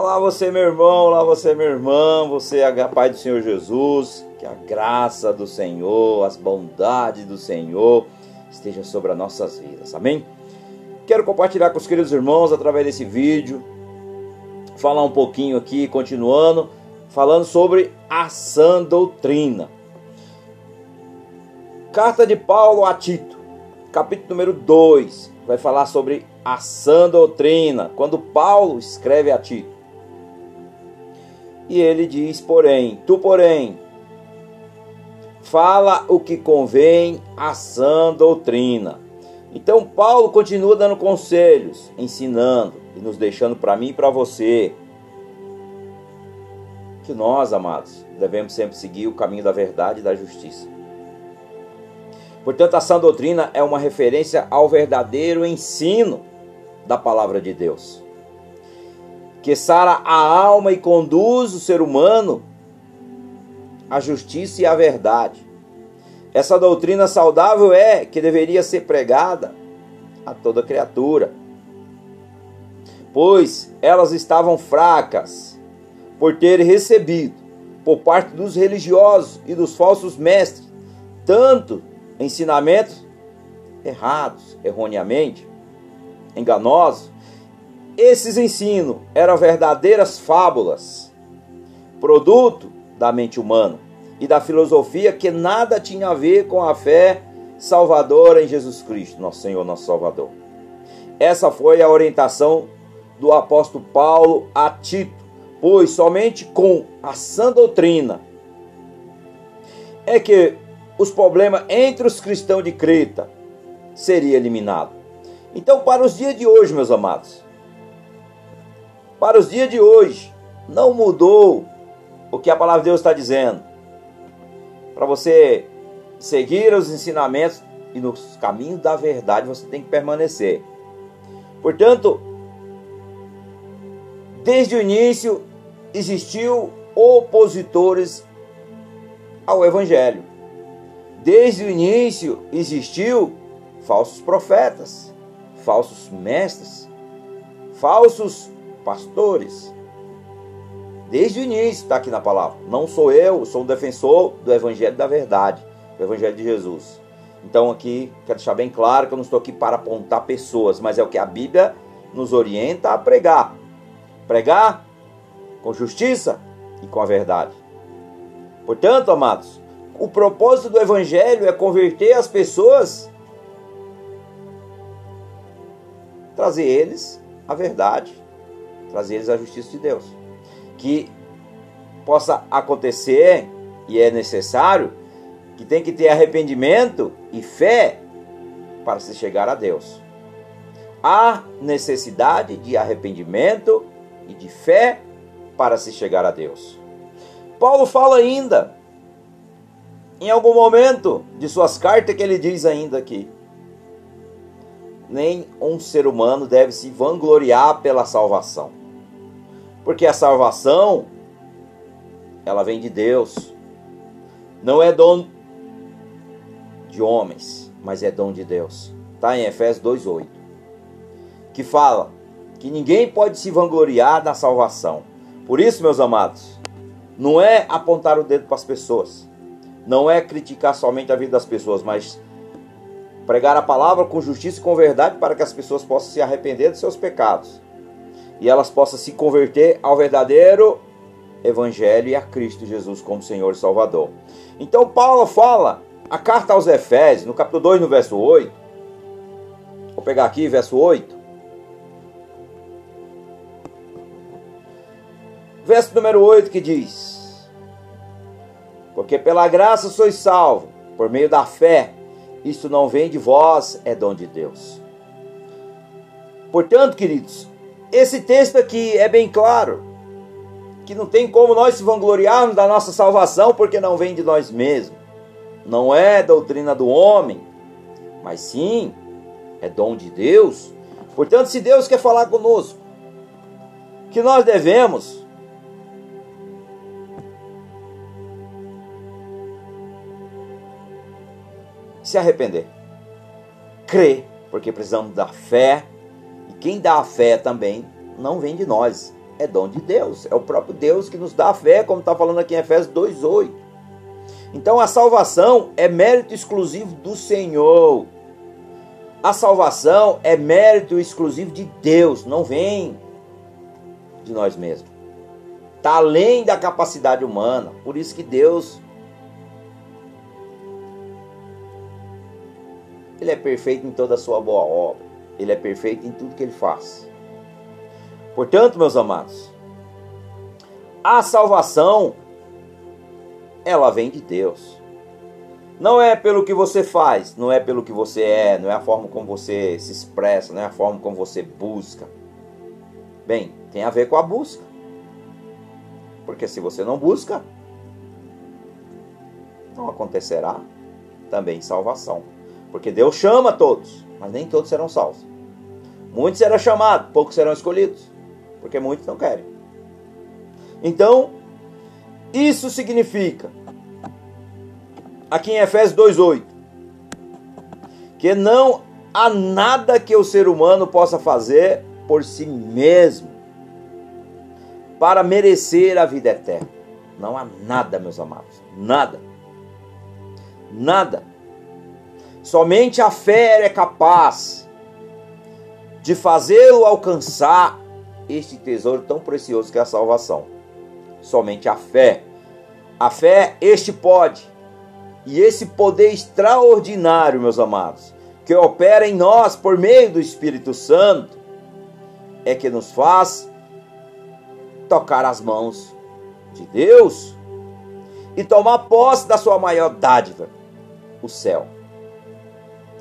Olá você meu irmão, olá você minha irmã, você é a paz do Senhor Jesus, que a graça do Senhor, as bondades do Senhor esteja sobre as nossas vidas, amém? Quero compartilhar com os queridos irmãos através desse vídeo, falar um pouquinho aqui, continuando, falando sobre a sã doutrina. Carta de Paulo a Tito, capítulo número 2, vai falar sobre a sã doutrina, quando Paulo escreve a Tito. E ele diz, porém, tu, porém, fala o que convém à sã doutrina. Então, Paulo continua dando conselhos, ensinando e nos deixando para mim e para você que nós, amados, devemos sempre seguir o caminho da verdade e da justiça. Portanto, a sã doutrina é uma referência ao verdadeiro ensino da palavra de Deus que sara a alma e conduz o ser humano à justiça e à verdade. Essa doutrina saudável é que deveria ser pregada a toda criatura, pois elas estavam fracas por ter recebido por parte dos religiosos e dos falsos mestres tanto ensinamentos errados, erroneamente, enganosos, esses ensinos eram verdadeiras fábulas, produto da mente humana e da filosofia que nada tinha a ver com a fé salvadora em Jesus Cristo, nosso Senhor, nosso Salvador. Essa foi a orientação do apóstolo Paulo a Tito, pois somente com a sã doutrina é que os problemas entre os cristãos de Creta seria eliminado. Então, para os dias de hoje, meus amados, para os dias de hoje. Não mudou o que a palavra de Deus está dizendo. Para você seguir os ensinamentos e nos caminhos da verdade, você tem que permanecer. Portanto, desde o início existiu opositores ao evangelho. Desde o início existiu falsos profetas, falsos mestres, falsos pastores. Desde o início está aqui na palavra. Não sou eu, sou um defensor do Evangelho da Verdade, do Evangelho de Jesus. Então aqui quero deixar bem claro que eu não estou aqui para apontar pessoas, mas é o que a Bíblia nos orienta a pregar. Pregar com justiça e com a verdade. Portanto, amados, o propósito do Evangelho é converter as pessoas, trazer eles a verdade trazer eles à justiça de Deus. Que possa acontecer, e é necessário, que tem que ter arrependimento e fé para se chegar a Deus. Há necessidade de arrependimento e de fé para se chegar a Deus. Paulo fala ainda, em algum momento de suas cartas, que ele diz ainda aqui: nem um ser humano deve se vangloriar pela salvação. Porque a salvação, ela vem de Deus. Não é dom de homens, mas é dom de Deus. Está em Efésios 2,8. Que fala que ninguém pode se vangloriar da salvação. Por isso, meus amados, não é apontar o dedo para as pessoas. Não é criticar somente a vida das pessoas, mas pregar a palavra com justiça e com verdade para que as pessoas possam se arrepender dos seus pecados e elas possam se converter ao verdadeiro Evangelho e a Cristo Jesus como Senhor e Salvador. Então Paulo fala, a carta aos Efésios, no capítulo 2, no verso 8, vou pegar aqui, verso 8. Verso número 8 que diz: Porque pela graça sois salvo, por meio da fé, isto não vem de vós, é dom de Deus. Portanto, queridos, esse texto aqui é bem claro que não tem como nós se vangloriarmos da nossa salvação porque não vem de nós mesmos. Não é doutrina do homem, mas sim é dom de Deus. Portanto, se Deus quer falar conosco, que nós devemos se arrepender, crer, porque precisamos da fé quem dá a fé também não vem de nós, é dom de Deus. É o próprio Deus que nos dá a fé, como está falando aqui em Efésios 2,8. Então a salvação é mérito exclusivo do Senhor. A salvação é mérito exclusivo de Deus, não vem de nós mesmos. Está além da capacidade humana. Por isso que Deus Ele é perfeito em toda a sua boa obra. Ele é perfeito em tudo que ele faz. Portanto, meus amados, a salvação ela vem de Deus. Não é pelo que você faz, não é pelo que você é, não é a forma como você se expressa, não é a forma como você busca. Bem, tem a ver com a busca. Porque se você não busca, não acontecerá também salvação. Porque Deus chama todos, mas nem todos serão salvos. Muitos serão chamados, poucos serão escolhidos, porque muitos não querem. Então, isso significa, aqui em Efésios 2,8, que não há nada que o ser humano possa fazer por si mesmo para merecer a vida eterna. Não há nada, meus amados, nada. Nada. Somente a fé é capaz de fazê-lo alcançar este tesouro tão precioso que é a salvação. Somente a fé. A fé, este pode. E esse poder extraordinário, meus amados, que opera em nós por meio do Espírito Santo, é que nos faz tocar as mãos de Deus e tomar posse da sua maior dádiva, o céu.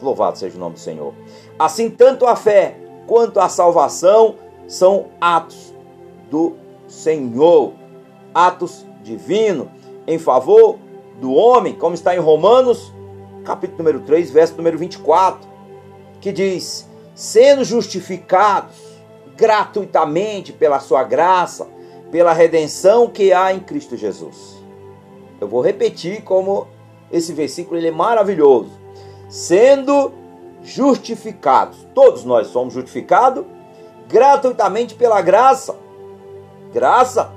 Louvado seja o nome do Senhor. Assim, tanto a fé quanto a salvação são atos do Senhor, atos divinos em favor do homem, como está em Romanos, capítulo número 3, verso número 24, que diz: sendo justificados gratuitamente pela sua graça, pela redenção que há em Cristo Jesus. Eu vou repetir como esse versículo ele é maravilhoso sendo justificados. Todos nós somos justificados gratuitamente pela graça. Graça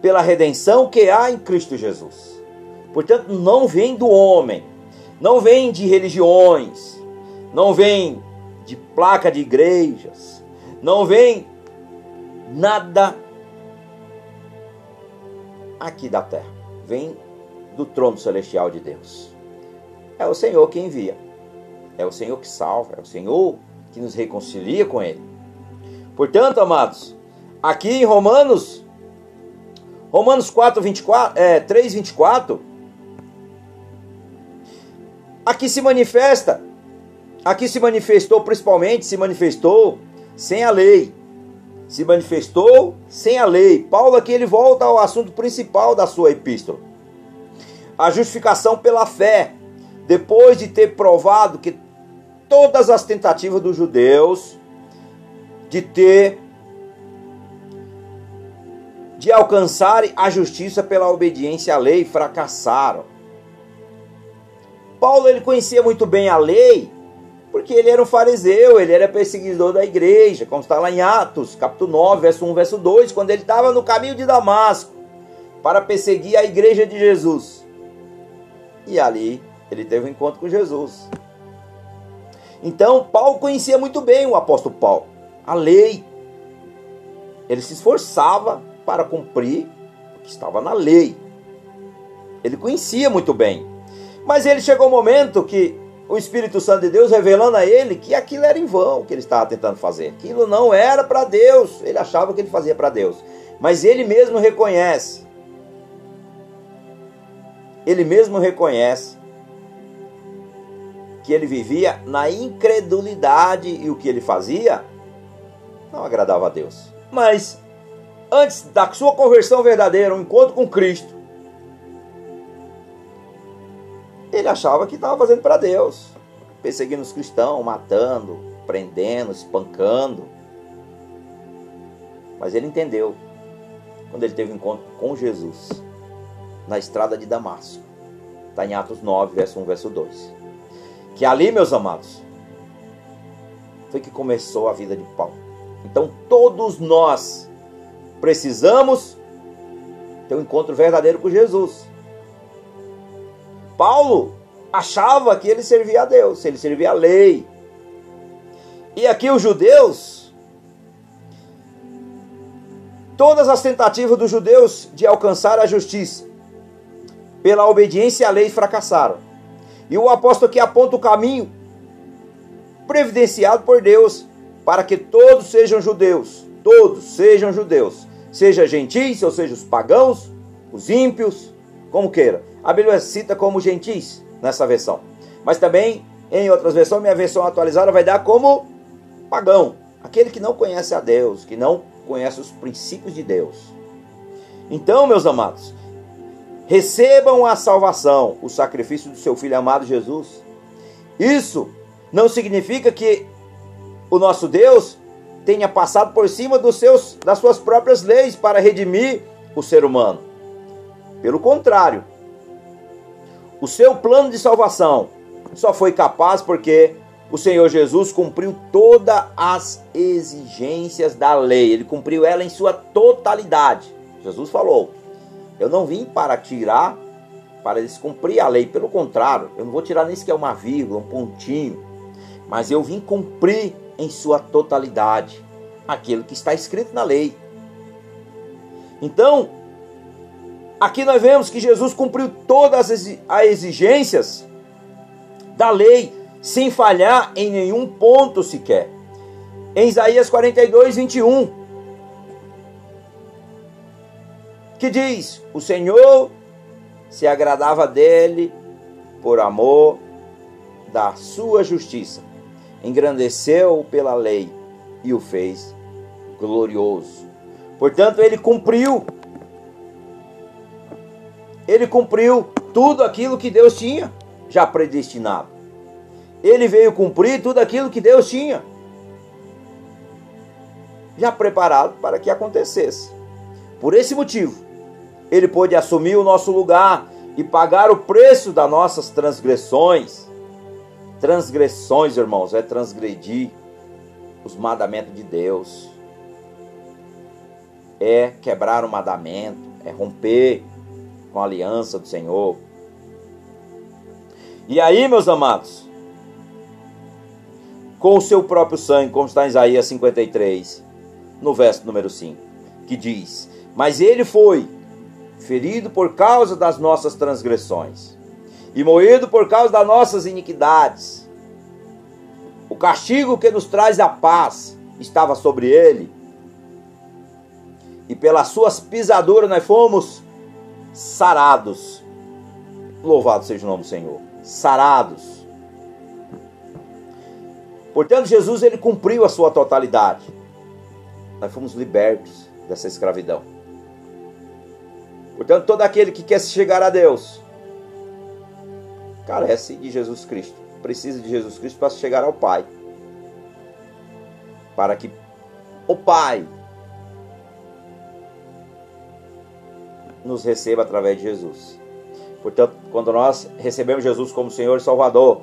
pela redenção que há em Cristo Jesus. Portanto, não vem do homem, não vem de religiões, não vem de placa de igrejas, não vem nada aqui da terra. Vem do trono celestial de Deus. É o Senhor que envia. É o Senhor que salva. É o Senhor que nos reconcilia com Ele. Portanto, amados, aqui em Romanos, Romanos 4, 24, é, 3, 24, aqui se manifesta, aqui se manifestou principalmente, se manifestou sem a lei. Se manifestou sem a lei. Paulo aqui ele volta ao assunto principal da sua epístola. A justificação pela fé depois de ter provado que todas as tentativas dos judeus de ter de alcançar a justiça pela obediência à lei fracassaram. Paulo ele conhecia muito bem a lei, porque ele era um fariseu, ele era perseguidor da igreja, como está lá em Atos, capítulo 9, verso 1, verso 2, quando ele estava no caminho de Damasco para perseguir a igreja de Jesus. E ali ele teve um encontro com Jesus. Então, Paulo conhecia muito bem o apóstolo Paulo, a lei. Ele se esforçava para cumprir o que estava na lei. Ele conhecia muito bem. Mas ele chegou um momento que o Espírito Santo de Deus revelando a ele que aquilo era em vão que ele estava tentando fazer. Aquilo não era para Deus. Ele achava que ele fazia para Deus. Mas ele mesmo reconhece. Ele mesmo reconhece ele vivia na incredulidade e o que ele fazia não agradava a Deus. Mas antes da sua conversão verdadeira, um encontro com Cristo, ele achava que estava fazendo para Deus, perseguindo os cristãos, matando, prendendo, espancando. Mas ele entendeu quando ele teve um encontro com Jesus na estrada de Damasco. Está em Atos 9, verso 1, verso 2. Que ali, meus amados, foi que começou a vida de Paulo. Então, todos nós precisamos ter um encontro verdadeiro com Jesus. Paulo achava que ele servia a Deus, ele servia a lei. E aqui os judeus, todas as tentativas dos judeus de alcançar a justiça pela obediência à lei fracassaram. E o apóstolo aqui aponta o caminho previdenciado por Deus para que todos sejam judeus, todos sejam judeus, seja gentis, ou seja, os pagãos, os ímpios, como queira. A Bíblia cita como gentis nessa versão. Mas também, em outras versões, minha versão atualizada vai dar como pagão, aquele que não conhece a Deus, que não conhece os princípios de Deus. Então, meus amados, recebam a salvação, o sacrifício do seu filho amado Jesus. Isso não significa que o nosso Deus tenha passado por cima dos seus, das suas próprias leis para redimir o ser humano. Pelo contrário, o seu plano de salvação só foi capaz porque o Senhor Jesus cumpriu todas as exigências da lei, ele cumpriu ela em sua totalidade. Jesus falou: Eu não vim para tirar, para descumprir a lei, pelo contrário, eu não vou tirar nem sequer uma vírgula, um pontinho, mas eu vim cumprir em sua totalidade aquilo que está escrito na lei. Então, aqui nós vemos que Jesus cumpriu todas as exigências da lei, sem falhar em nenhum ponto sequer. Em Isaías 42, 21, que diz: O Senhor se agradava dele por amor da sua justiça engrandeceu pela lei e o fez glorioso. Portanto, ele cumpriu. Ele cumpriu tudo aquilo que Deus tinha já predestinado. Ele veio cumprir tudo aquilo que Deus tinha já preparado para que acontecesse. Por esse motivo, ele pôde assumir o nosso lugar e pagar o preço das nossas transgressões Transgressões, irmãos, é transgredir os mandamentos de Deus. É quebrar o mandamento, é romper com a aliança do Senhor. E aí, meus amados, com o seu próprio sangue, como está em Isaías 53, no verso número 5, que diz: Mas ele foi ferido por causa das nossas transgressões e moído por causa das nossas iniquidades. O castigo que nos traz a paz estava sobre ele, e pelas suas pisaduras nós fomos sarados. Louvado seja o nome do Senhor. Sarados. Portanto, Jesus ele cumpriu a sua totalidade. Nós fomos libertos dessa escravidão. Portanto, todo aquele que quer chegar a Deus, carece de Jesus Cristo. Precisa de Jesus Cristo para chegar ao Pai. Para que o Pai nos receba através de Jesus. Portanto, quando nós recebemos Jesus como Senhor e Salvador,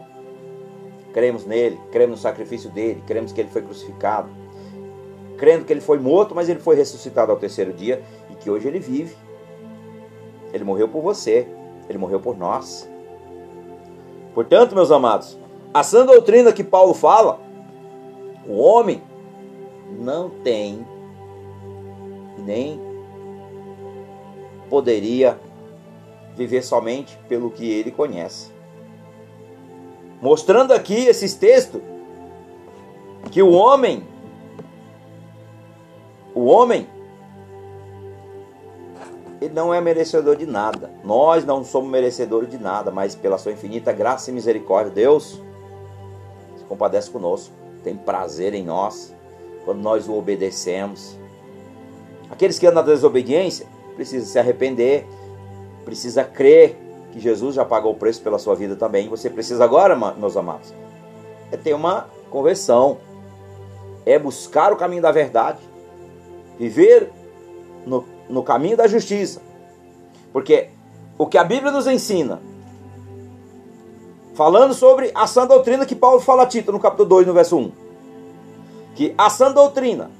cremos nele, cremos no sacrifício dele, cremos que ele foi crucificado, crendo que ele foi morto, mas ele foi ressuscitado ao terceiro dia e que hoje ele vive. Ele morreu por você, ele morreu por nós. Portanto, meus amados, a sã doutrina que Paulo fala, o homem não tem nem poderia viver somente pelo que ele conhece. Mostrando aqui esses textos que o homem o homem ele não é merecedor de nada. Nós não somos merecedores de nada, mas pela sua infinita graça e misericórdia, Deus se compadece conosco, tem prazer em nós quando nós o obedecemos. Aqueles que andam na desobediência precisam se arrepender, precisa crer que Jesus já pagou o preço pela sua vida também. Você precisa agora, meus amados, é ter uma conversão, é buscar o caminho da verdade, viver no no caminho da justiça. Porque o que a Bíblia nos ensina, falando sobre a sã doutrina que Paulo fala a Tito no capítulo 2, no verso 1, que a sã doutrina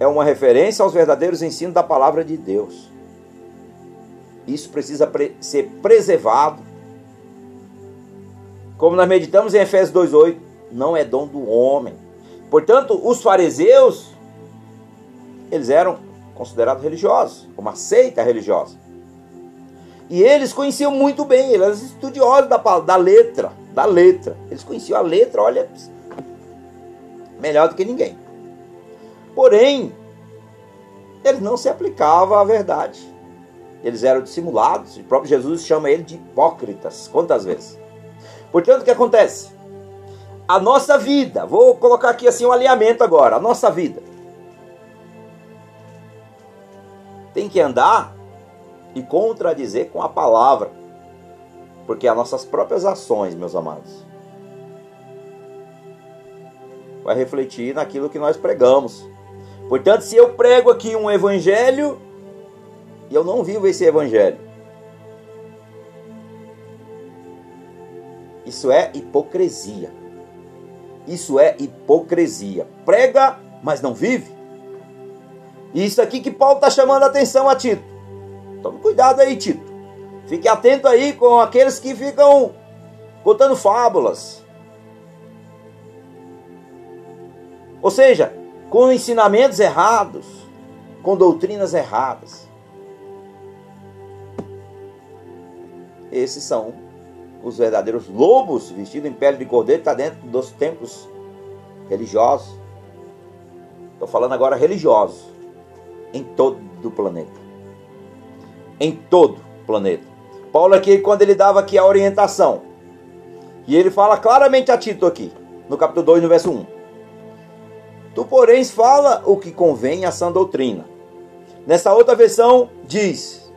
é uma referência aos verdadeiros ensinos da palavra de Deus. Isso precisa pre ser preservado. Como nós meditamos em Efésios 2,8, não é dom do homem. Portanto, os fariseus, eles eram considerados religiosos, uma seita religiosa. E eles conheciam muito bem, eles eram estudiosos da, da letra, da letra. Eles conheciam a letra, olha, melhor do que ninguém. Porém, eles não se aplicavam à verdade. Eles eram dissimulados. O próprio Jesus chama ele de hipócritas. Quantas vezes? Portanto, o que acontece? A nossa vida, vou colocar aqui assim um alinhamento agora. A nossa vida tem que andar e contradizer com a palavra. Porque as nossas próprias ações, meus amados, vai refletir naquilo que nós pregamos. Portanto, se eu prego aqui um evangelho e eu não vivo esse evangelho, isso é hipocrisia. Isso é hipocrisia. Prega, mas não vive. E isso aqui que Paulo está chamando a atenção a Tito. Tome cuidado aí, Tito. Fique atento aí com aqueles que ficam contando fábulas. Ou seja, com ensinamentos errados, com doutrinas erradas. Esses são os verdadeiros lobos vestidos em pele de cordeiro, está dentro dos templos religiosos. Estou falando agora religiosos, em todo o planeta. Em todo o planeta. Paulo aqui, quando ele dava aqui a orientação, e ele fala claramente a Tito aqui, no capítulo 2, no verso 1. Tu, porém, fala o que convém à sã doutrina. Nessa outra versão, diz: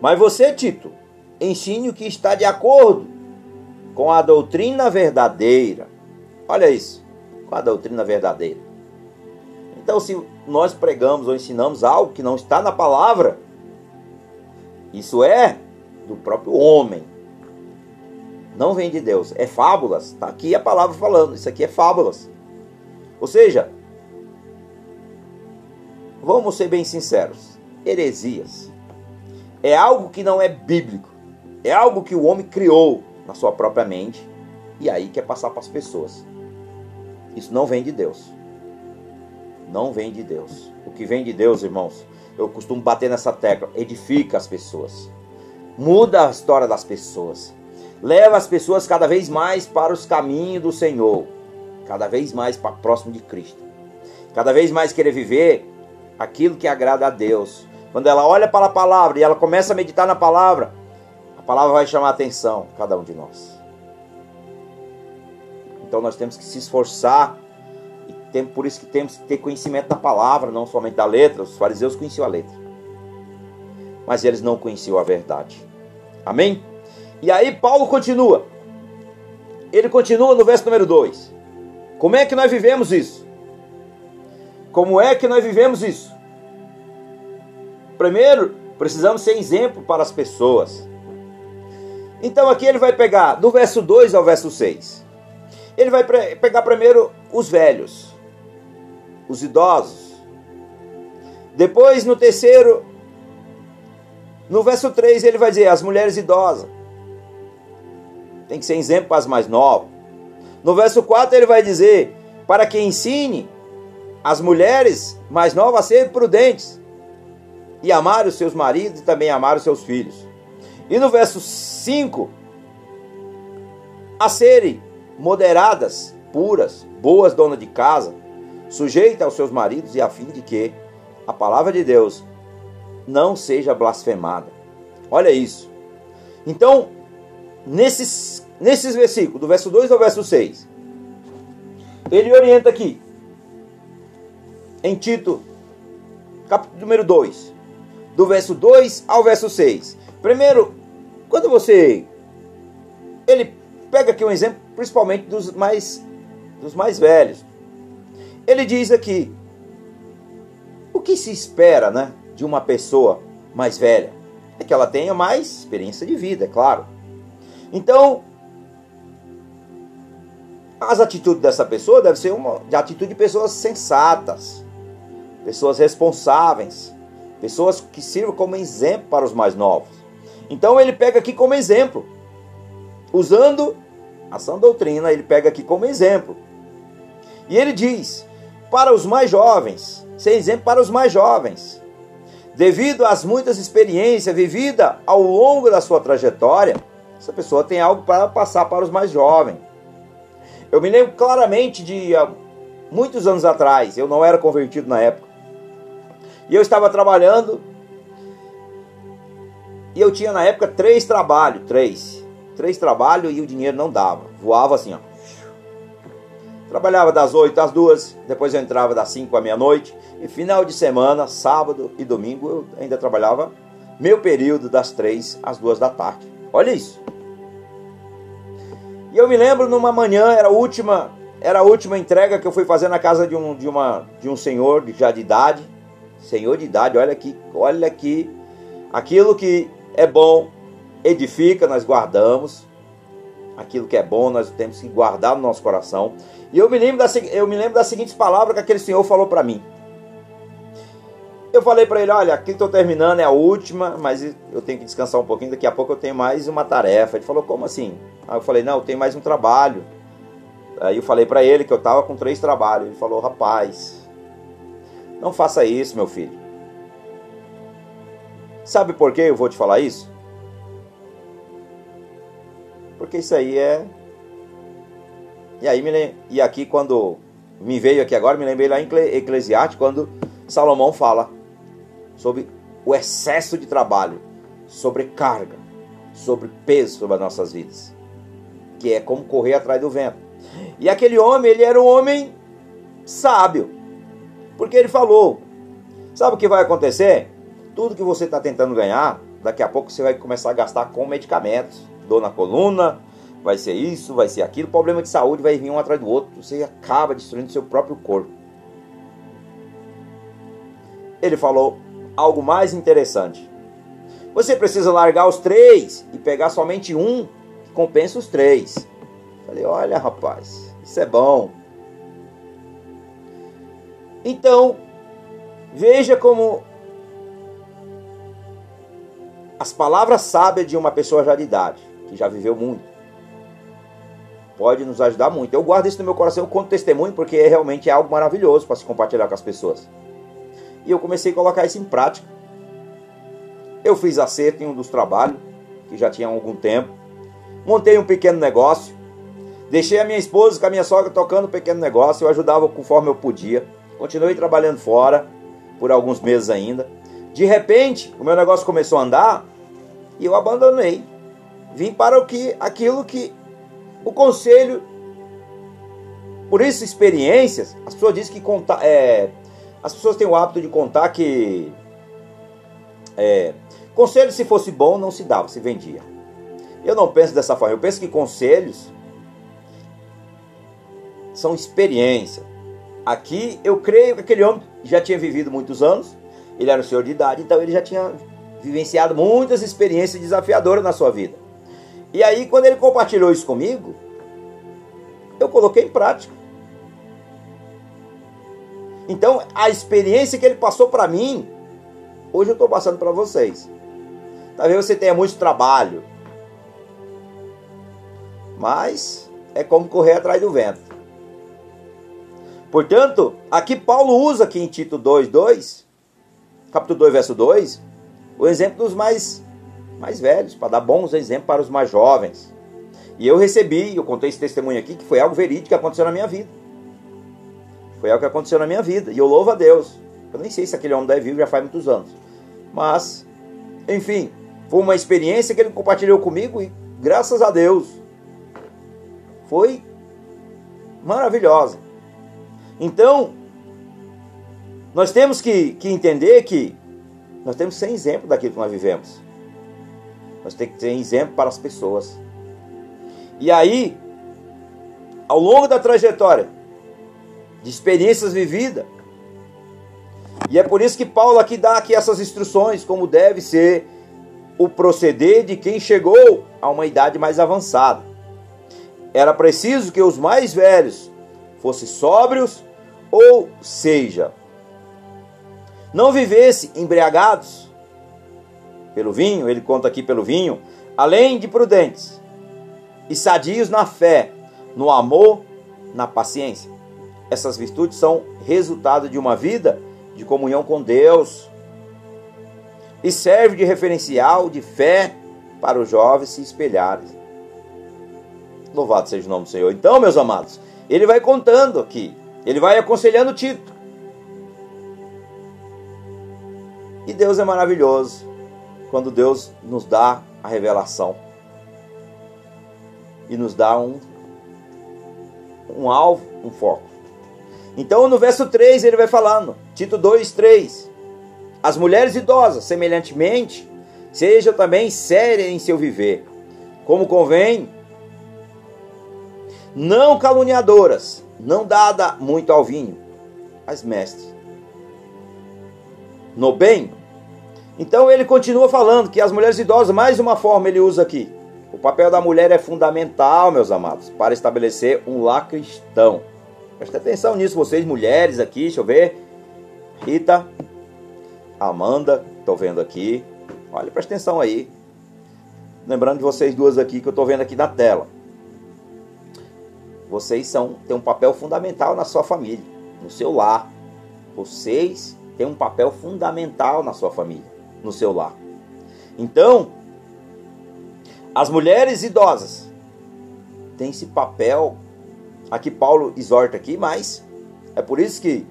Mas você, Tito, ensine o que está de acordo com a doutrina verdadeira. Olha isso, com a doutrina verdadeira. Então, se nós pregamos ou ensinamos algo que não está na palavra, isso é do próprio homem. Não vem de Deus. É fábulas. Está aqui a palavra falando. Isso aqui é fábulas. Ou seja, vamos ser bem sinceros, heresias é algo que não é bíblico, é algo que o homem criou na sua própria mente e aí quer passar para as pessoas. Isso não vem de Deus. Não vem de Deus. O que vem de Deus, irmãos, eu costumo bater nessa tecla, edifica as pessoas. Muda a história das pessoas. Leva as pessoas cada vez mais para os caminhos do Senhor cada vez mais próximo de Cristo, cada vez mais querer viver aquilo que agrada a Deus. Quando ela olha para a palavra e ela começa a meditar na palavra, a palavra vai chamar a atenção cada um de nós. Então nós temos que se esforçar e tem, por isso que temos que ter conhecimento da palavra, não somente da letra. Os fariseus conheciam a letra, mas eles não conheciam a verdade. Amém? E aí Paulo continua. Ele continua no verso número 2. Como é que nós vivemos isso? Como é que nós vivemos isso? Primeiro, precisamos ser exemplo para as pessoas. Então aqui ele vai pegar do verso 2 ao verso 6. Ele vai pegar primeiro os velhos, os idosos. Depois, no terceiro, no verso 3, ele vai dizer as mulheres idosas. Tem que ser exemplo para as mais novas. No verso 4 ele vai dizer: para que ensine as mulheres mais novas a serem prudentes e amar os seus maridos e também amar os seus filhos. E no verso 5, a serem moderadas, puras, boas donas de casa, sujeitas aos seus maridos e a fim de que a palavra de Deus não seja blasfemada. Olha isso. Então, nesses nesses versículos, do verso 2 ao verso 6, ele orienta aqui, em Tito, capítulo número 2, do verso 2 ao verso 6. Primeiro, quando você. Ele pega aqui um exemplo, principalmente dos mais, dos mais velhos. Ele diz aqui: o que se espera né, de uma pessoa mais velha? É que ela tenha mais experiência de vida, é claro. Então, as atitudes dessa pessoa devem ser uma de atitude de pessoas sensatas, pessoas responsáveis, pessoas que sirvam como exemplo para os mais novos. Então ele pega aqui como exemplo, usando a sã doutrina, ele pega aqui como exemplo. E ele diz: para os mais jovens, ser exemplo para os mais jovens. Devido às muitas experiências vividas ao longo da sua trajetória, essa pessoa tem algo para passar para os mais jovens. Eu me lembro claramente de muitos anos atrás, eu não era convertido na época. E eu estava trabalhando e eu tinha na época três trabalhos, três. Três trabalhos e o dinheiro não dava. Voava assim, ó. Trabalhava das 8 às 2, depois eu entrava das 5 à meia-noite. E final de semana, sábado e domingo, eu ainda trabalhava meu período das 3 às 2 da tarde. Olha isso. E eu me lembro numa manhã, era a última, era a última entrega que eu fui fazer na casa de um, de uma, de um senhor já de idade. Senhor de idade, olha aqui, olha aqui. Aquilo que é bom, edifica, nós guardamos. Aquilo que é bom, nós temos que guardar no nosso coração. E eu me lembro, da, eu me lembro das seguintes palavras que aquele senhor falou para mim. Eu falei para ele, olha, aqui estou terminando, é a última, mas eu tenho que descansar um pouquinho, daqui a pouco eu tenho mais uma tarefa. Ele falou, como assim? Aí eu falei, não, eu tenho mais um trabalho. Aí eu falei para ele que eu estava com três trabalhos. Ele falou, rapaz, não faça isso, meu filho. Sabe por que eu vou te falar isso? Porque isso aí é e aí me e aqui quando me veio aqui agora, me lembrei lá em Eclesiastes quando Salomão fala sobre o excesso de trabalho, sobre carga, sobre peso sobre as nossas vidas, que é como correr atrás do vento. E aquele homem, ele era um homem sábio, porque ele falou: sabe o que vai acontecer? Tudo que você está tentando ganhar, daqui a pouco você vai começar a gastar com medicamentos, dor na coluna, vai ser isso, vai ser aquilo, problema de saúde vai vir um atrás do outro, você acaba destruindo seu próprio corpo. Ele falou algo mais interessante. Você precisa largar os três e pegar somente um que compensa os três. Falei, olha rapaz, isso é bom. Então, veja como as palavras sábias de uma pessoa já de idade, que já viveu muito, pode nos ajudar muito. Eu guardo isso no meu coração, eu conto testemunho, porque é realmente é algo maravilhoso para se compartilhar com as pessoas. E eu comecei a colocar isso em prática. Eu fiz acerto em um dos trabalhos, que já tinha algum tempo. Montei um pequeno negócio. Deixei a minha esposa com a minha sogra tocando um pequeno negócio. Eu ajudava conforme eu podia. Continuei trabalhando fora por alguns meses ainda. De repente, o meu negócio começou a andar e eu abandonei. Vim para o que aquilo que o conselho, por isso experiências, as pessoas dizem que contar, é, as pessoas têm o hábito de contar que é, conselho se fosse bom não se dava, se vendia. Eu não penso dessa forma. Eu penso que conselhos são experiência. Aqui eu creio que aquele homem já tinha vivido muitos anos, ele era um senhor de idade, então ele já tinha vivenciado muitas experiências desafiadoras na sua vida. E aí, quando ele compartilhou isso comigo, eu coloquei em prática. Então, a experiência que ele passou para mim, hoje eu estou passando para vocês. Talvez você tenha muito trabalho, mas é como correr atrás do vento. Portanto, aqui Paulo usa aqui em Tito 2, 2, capítulo 2, verso 2, o exemplo dos mais mais velhos, para dar bons exemplos para os mais jovens. E eu recebi, eu contei esse testemunho aqui, que foi algo verídico que aconteceu na minha vida. Foi algo que aconteceu na minha vida. E eu louvo a Deus. Eu nem sei se aquele homem deve vivo já faz muitos anos. Mas, enfim, foi uma experiência que ele compartilhou comigo e graças a Deus foi maravilhosa. Então, nós temos que, que entender que nós temos que ser exemplo daquilo que nós vivemos. Nós temos que ter exemplo para as pessoas. E aí, ao longo da trajetória, de experiências vividas, e é por isso que Paulo aqui dá aqui essas instruções, como deve ser o proceder de quem chegou a uma idade mais avançada. Era preciso que os mais velhos fossem sóbrios, ou seja, não vivesse embriagados pelo vinho, ele conta aqui pelo vinho, além de prudentes e sadios na fé, no amor, na paciência. Essas virtudes são resultado de uma vida de comunhão com Deus e serve de referencial de fé para os jovens se espelharem. Louvado seja o nome do Senhor. Então, meus amados, ele vai contando aqui, ele vai aconselhando Tito. E Deus é maravilhoso quando Deus nos dá a revelação e nos dá um, um alvo, um foco. Então, no verso 3, ele vai falando, Tito 2, 3. As mulheres idosas, semelhantemente, sejam também sérias em seu viver, como convém, não caluniadoras, não dada muito ao vinho, mas mestres. No bem. Então ele continua falando que as mulheres idosas, mais uma forma ele usa aqui. O papel da mulher é fundamental, meus amados, para estabelecer um lar cristão. Presta atenção nisso, vocês mulheres aqui, deixa eu ver. Rita, Amanda, estou vendo aqui. Olha, presta atenção aí. Lembrando de vocês duas aqui que eu estou vendo aqui na tela. Vocês são, têm um papel fundamental na sua família, no seu lar. Vocês têm um papel fundamental na sua família, no seu lar. Então, as mulheres idosas têm esse papel. Aqui Paulo exorta aqui, mas é por isso que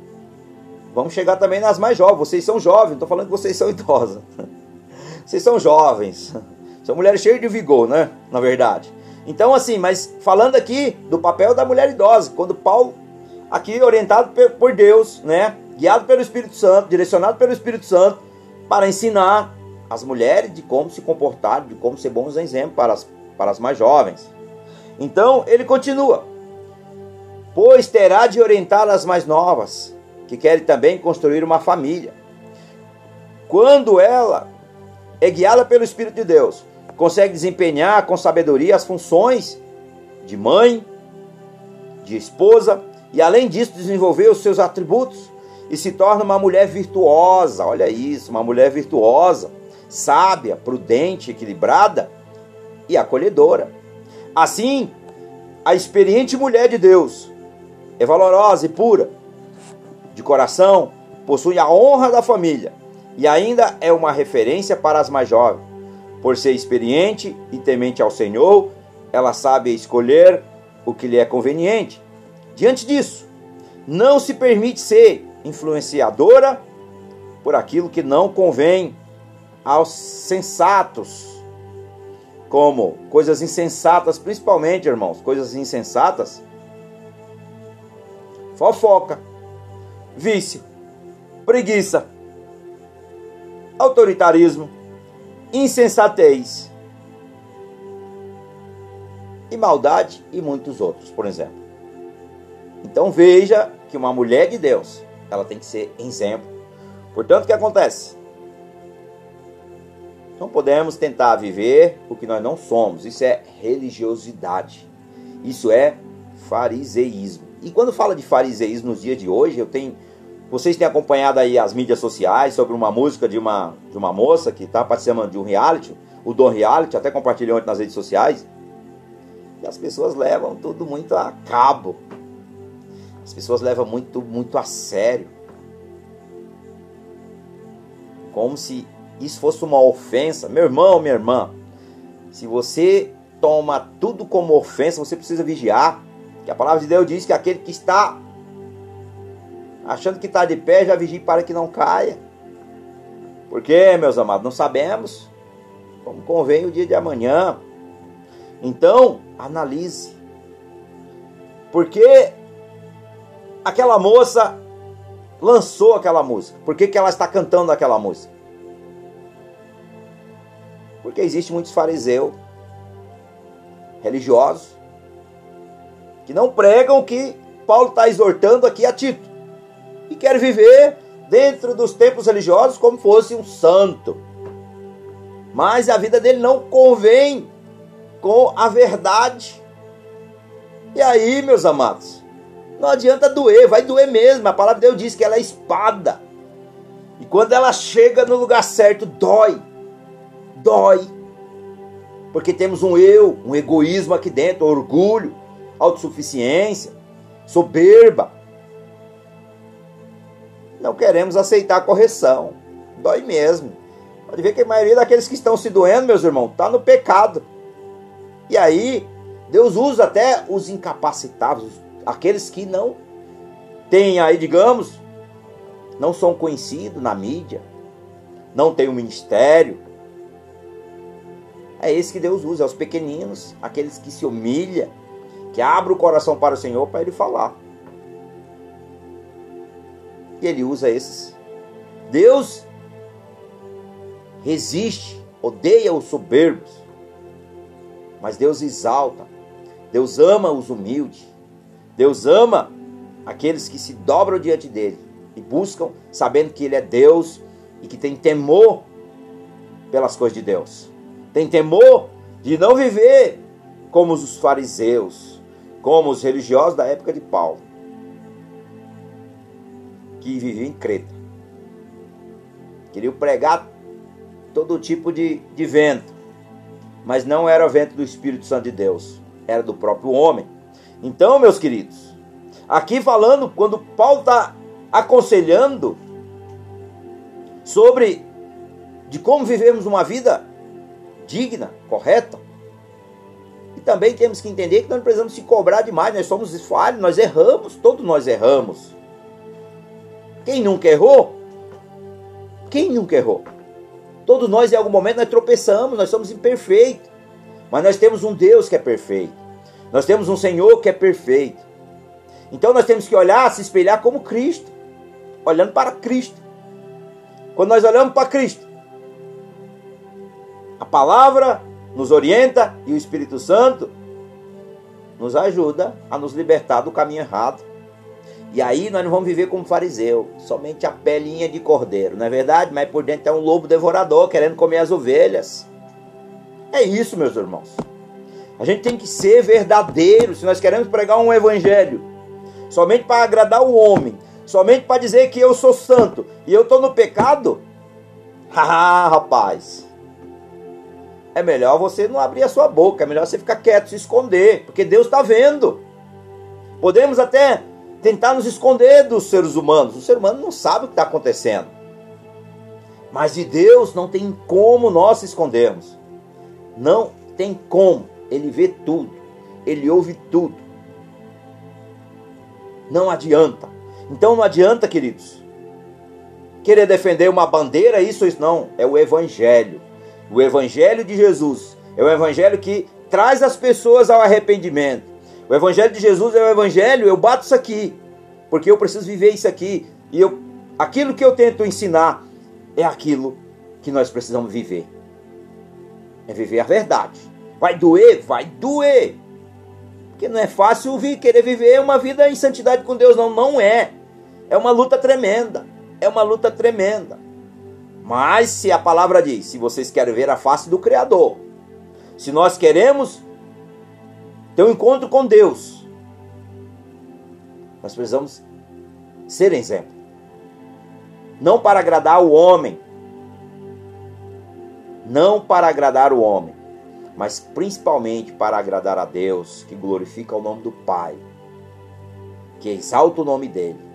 vamos chegar também nas mais jovens. Vocês são jovens, estou falando que vocês são idosas. Vocês são jovens. São mulheres cheias de vigor, né? Na verdade. Então, assim, mas falando aqui do papel da mulher idosa, quando Paulo, aqui orientado por Deus, né? Guiado pelo Espírito Santo, direcionado pelo Espírito Santo, para ensinar as mulheres de como se comportar, de como ser bons exemplos para as, para as mais jovens. Então, ele continua: Pois terá de orientar as mais novas, que querem também construir uma família. Quando ela é guiada pelo Espírito de Deus, consegue desempenhar com sabedoria as funções de mãe, de esposa e além disso desenvolver os seus atributos e se torna uma mulher virtuosa. Olha isso, uma mulher virtuosa, sábia, prudente, equilibrada e acolhedora. Assim, a experiente mulher de Deus é valorosa e pura, de coração, possui a honra da família e ainda é uma referência para as mais jovens. Por ser experiente e temente ao Senhor, ela sabe escolher o que lhe é conveniente. Diante disso, não se permite ser influenciadora por aquilo que não convém aos sensatos, como coisas insensatas, principalmente, irmãos, coisas insensatas, fofoca, vício, preguiça, autoritarismo, insensatez e maldade e muitos outros, por exemplo. Então veja que uma mulher de Deus, ela tem que ser exemplo. Portanto, o que acontece? Não podemos tentar viver o que nós não somos. Isso é religiosidade. Isso é fariseísmo. E quando fala de fariseísmo nos dias de hoje, eu tenho vocês têm acompanhado aí as mídias sociais sobre uma música de uma, de uma moça que está participando de um reality, o Dom Reality, até compartilhou ontem nas redes sociais. E as pessoas levam tudo muito a cabo. As pessoas levam muito, muito a sério. Como se isso fosse uma ofensa. Meu irmão, minha irmã, se você toma tudo como ofensa, você precisa vigiar. Que a palavra de Deus diz que aquele que está achando que está de pé, já vigie para que não caia. Porque, meus amados, não sabemos como convém o dia de amanhã. Então, analise. Porque aquela moça lançou aquela música? Por que, que ela está cantando aquela música? Porque existe muitos fariseus religiosos que não pregam o que Paulo está exortando aqui a Tito e quer viver dentro dos templos religiosos como fosse um santo. Mas a vida dele não convém com a verdade. E aí, meus amados, não adianta doer, vai doer mesmo. A palavra de Deus diz que ela é espada. E quando ela chega no lugar certo, dói. Dói. Porque temos um eu, um egoísmo aqui dentro, orgulho, autossuficiência, soberba. Não queremos aceitar a correção. Dói mesmo. Pode ver que a maioria daqueles que estão se doendo, meus irmãos, está no pecado. E aí, Deus usa até os incapacitados, aqueles que não têm aí, digamos, não são conhecidos na mídia, não têm um ministério. É esse que Deus usa, é os pequeninos, aqueles que se humilham, que abrem o coração para o Senhor para Ele falar. E Ele usa esses. Deus resiste, odeia os soberbos, mas Deus exalta, Deus ama os humildes, Deus ama aqueles que se dobram diante dele e buscam, sabendo que Ele é Deus e que tem temor pelas coisas de Deus. Tem temor de não viver como os fariseus, como os religiosos da época de Paulo, que viviam em Creta. Queriam pregar todo tipo de, de vento, mas não era o vento do Espírito Santo de Deus, era do próprio homem. Então, meus queridos, aqui falando, quando Paulo está aconselhando sobre de como vivemos uma vida digna, correta. E também temos que entender que nós não precisamos se cobrar demais, nós somos falhos, nós erramos, todos nós erramos. Quem nunca errou? Quem nunca errou? Todos nós em algum momento nós tropeçamos, nós somos imperfeitos. Mas nós temos um Deus que é perfeito. Nós temos um Senhor que é perfeito. Então nós temos que olhar, se espelhar como Cristo olhando para Cristo. Quando nós olhamos para Cristo, a palavra nos orienta e o Espírito Santo nos ajuda a nos libertar do caminho errado. E aí nós não vamos viver como fariseu, somente a pelinha de cordeiro, não é verdade? Mas por dentro é um lobo devorador querendo comer as ovelhas. É isso, meus irmãos. A gente tem que ser verdadeiro se nós queremos pregar um evangelho somente para agradar o homem, somente para dizer que eu sou santo e eu estou no pecado? Ah, rapaz. É melhor você não abrir a sua boca, é melhor você ficar quieto, se esconder, porque Deus está vendo. Podemos até tentar nos esconder dos seres humanos. O ser humano não sabe o que está acontecendo. Mas de Deus não tem como nós se escondermos. Não tem como. Ele vê tudo. Ele ouve tudo. Não adianta. Então não adianta, queridos, querer defender uma bandeira, isso, isso não. É o Evangelho. O Evangelho de Jesus. É o Evangelho que traz as pessoas ao arrependimento. O Evangelho de Jesus é o Evangelho, eu bato isso aqui, porque eu preciso viver isso aqui. E eu, aquilo que eu tento ensinar é aquilo que nós precisamos viver. É viver a verdade. Vai doer? Vai doer. Porque não é fácil querer viver uma vida em santidade com Deus, não. Não é. É uma luta tremenda. É uma luta tremenda. Mas se a palavra diz, se vocês querem ver a face do Criador, se nós queremos ter um encontro com Deus, nós precisamos ser exemplo. Não para agradar o homem, não para agradar o homem, mas principalmente para agradar a Deus, que glorifica o nome do Pai, que exalta o nome dele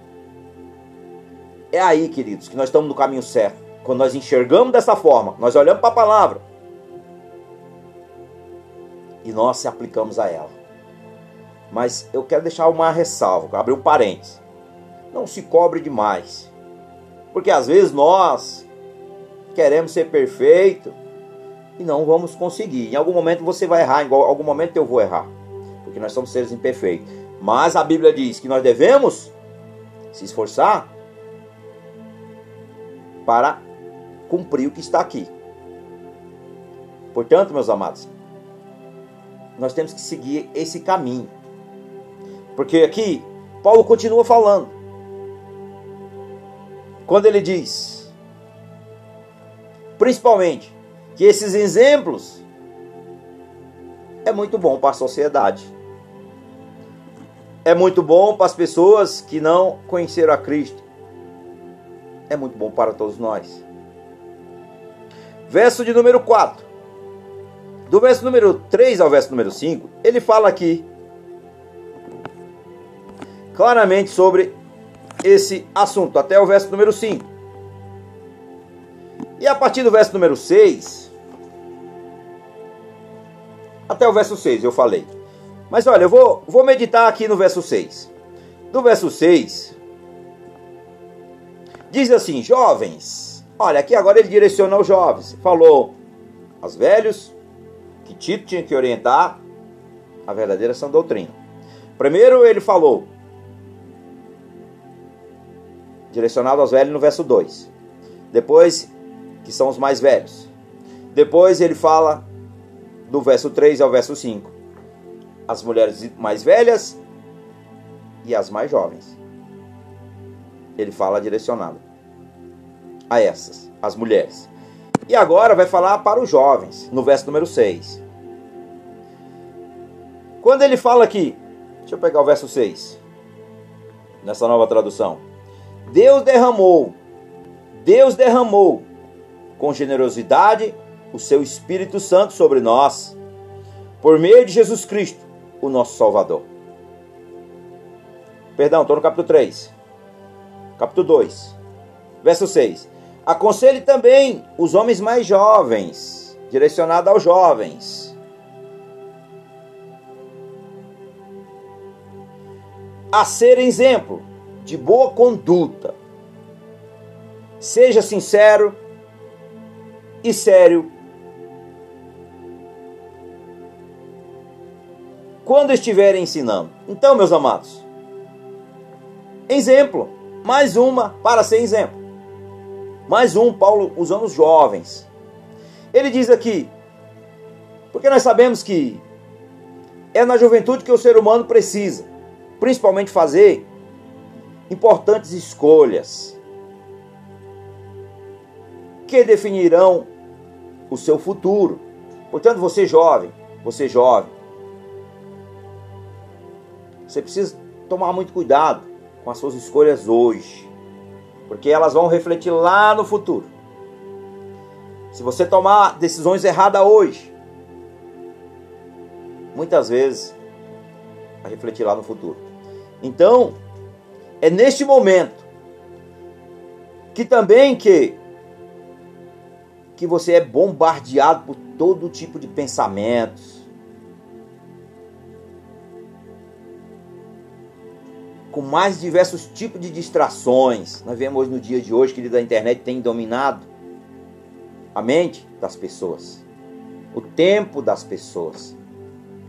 é aí, queridos, que nós estamos no caminho certo. Quando nós enxergamos dessa forma, nós olhamos para a palavra e nós se aplicamos a ela. Mas eu quero deixar uma ressalva, abrir um parênteses. Não se cobre demais. Porque às vezes nós queremos ser perfeito e não vamos conseguir. Em algum momento você vai errar, em algum momento eu vou errar. Porque nós somos seres imperfeitos. Mas a Bíblia diz que nós devemos se esforçar para cumprir o que está aqui. Portanto, meus amados, nós temos que seguir esse caminho. Porque aqui, Paulo continua falando. Quando ele diz, principalmente, que esses exemplos é muito bom para a sociedade. É muito bom para as pessoas que não conheceram a Cristo é muito bom para todos nós. Verso de número 4. Do verso número 3 ao verso número 5, ele fala aqui claramente sobre esse assunto, até o verso número 5. E a partir do verso número 6, até o verso 6 eu falei. Mas olha, eu vou, vou meditar aqui no verso 6. Do verso 6, diz assim: Jovens, olha, aqui agora ele direciona aos jovens. Falou aos velhos que Tito tinha que orientar a verdadeira sã doutrina. Primeiro ele falou direcionado aos velhos no verso 2. Depois, que são os mais velhos. Depois ele fala do verso 3 ao verso 5. As mulheres mais velhas e as mais jovens. Ele fala direcionado a essas, as mulheres. E agora vai falar para os jovens, no verso número 6. Quando ele fala aqui, deixa eu pegar o verso 6, nessa nova tradução. Deus derramou, Deus derramou com generosidade o seu Espírito Santo sobre nós, por meio de Jesus Cristo, o nosso Salvador. Perdão, estou no capítulo 3. Capítulo 2, verso 6. Aconselhe também os homens mais jovens, direcionado aos jovens. A ser exemplo de boa conduta. Seja sincero e sério. Quando estiver ensinando. Então, meus amados, exemplo, mais uma para ser exemplo. Mais um, Paulo usando os jovens. Ele diz aqui, porque nós sabemos que é na juventude que o ser humano precisa, principalmente fazer importantes escolhas que definirão o seu futuro. Portanto, você jovem, você jovem, você precisa tomar muito cuidado com as suas escolhas hoje, porque elas vão refletir lá no futuro. Se você tomar decisões erradas hoje, muitas vezes vai refletir lá no futuro. Então, é neste momento que também que que você é bombardeado por todo tipo de pensamentos. Com mais diversos tipos de distrações. Nós vemos no dia de hoje que a internet tem dominado a mente das pessoas, o tempo das pessoas,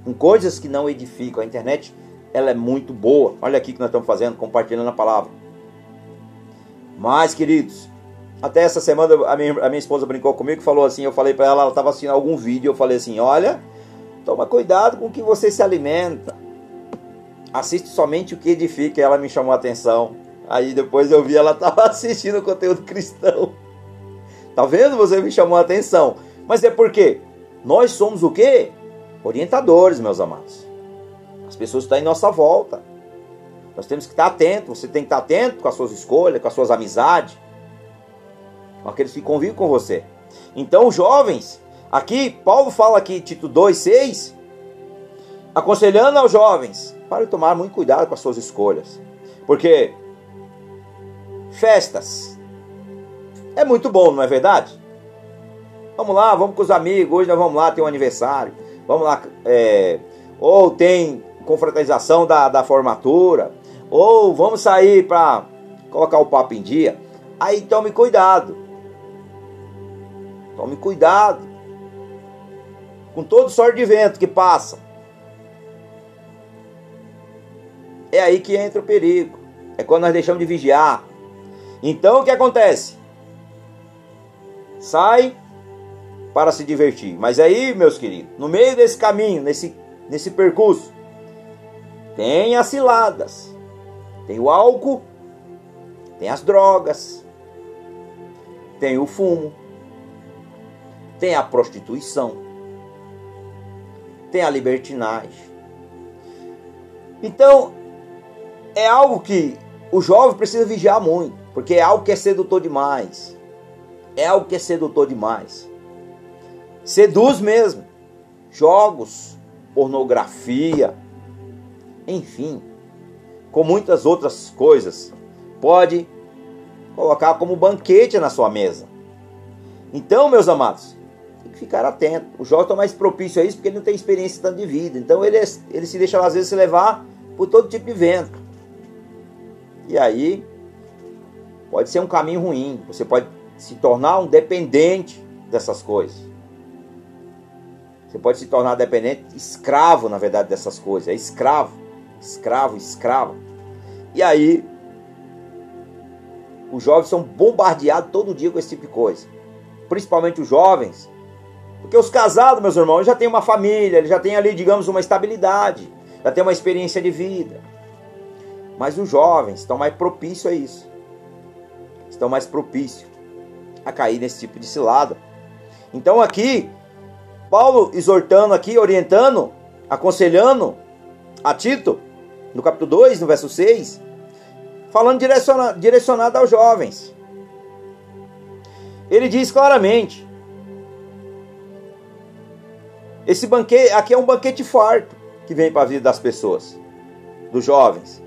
com coisas que não edificam. A internet ela é muito boa. Olha aqui que nós estamos fazendo, compartilhando a palavra. Mas, queridos, até essa semana a minha, a minha esposa brincou comigo e falou assim, eu falei para ela, ela estava assistindo algum vídeo, eu falei assim, olha, toma cuidado com o que você se alimenta. Assiste somente o que edifica, ela me chamou a atenção. Aí depois eu vi ela estava assistindo conteúdo cristão. Tá vendo? Você me chamou a atenção. Mas é porque nós somos o quê? Orientadores, meus amados. As pessoas estão em nossa volta. Nós temos que estar atentos. Você tem que estar atento com as suas escolhas, com as suas amizades, com aqueles que convivem com você. Então, jovens, aqui, Paulo fala aqui, Tito 2,6, aconselhando aos jovens para tomar muito cuidado com as suas escolhas. Porque festas é muito bom, não é verdade? Vamos lá, vamos com os amigos, hoje nós vamos lá, tem um aniversário. Vamos lá, é, ou tem confraternização da, da formatura, ou vamos sair para colocar o papo em dia, aí tome cuidado. Tome cuidado com todo sorte de vento que passa. É aí que entra o perigo. É quando nós deixamos de vigiar. Então o que acontece? Sai para se divertir. Mas aí, meus queridos, no meio desse caminho, nesse, nesse percurso, tem as ciladas, tem o álcool, tem as drogas, tem o fumo, tem a prostituição, tem a libertinagem. Então, é algo que o jovem precisa vigiar muito. Porque é algo que é sedutor demais. É algo que é sedutor demais. Seduz mesmo. Jogos, pornografia, enfim, com muitas outras coisas. Pode colocar como banquete na sua mesa. Então, meus amados, tem que ficar atento. O jovem está mais propício a isso porque ele não tem experiência tanto de vida. Então ele, ele se deixa às vezes se levar por todo tipo de vento. E aí pode ser um caminho ruim. Você pode se tornar um dependente dessas coisas. Você pode se tornar dependente, escravo, na verdade, dessas coisas. É escravo, escravo, escravo. E aí, os jovens são bombardeados todo dia com esse tipo de coisa. Principalmente os jovens. Porque os casados, meus irmãos, já têm uma família, já têm ali, digamos, uma estabilidade, já têm uma experiência de vida. Mas os jovens estão mais propícios a isso. Estão mais propícios a cair nesse tipo de cilada. Então aqui, Paulo exortando aqui, orientando, aconselhando a Tito, no capítulo 2, no verso 6, falando direcionado, direcionado aos jovens. Ele diz claramente: esse banquete aqui é um banquete farto que vem para a vida das pessoas, dos jovens,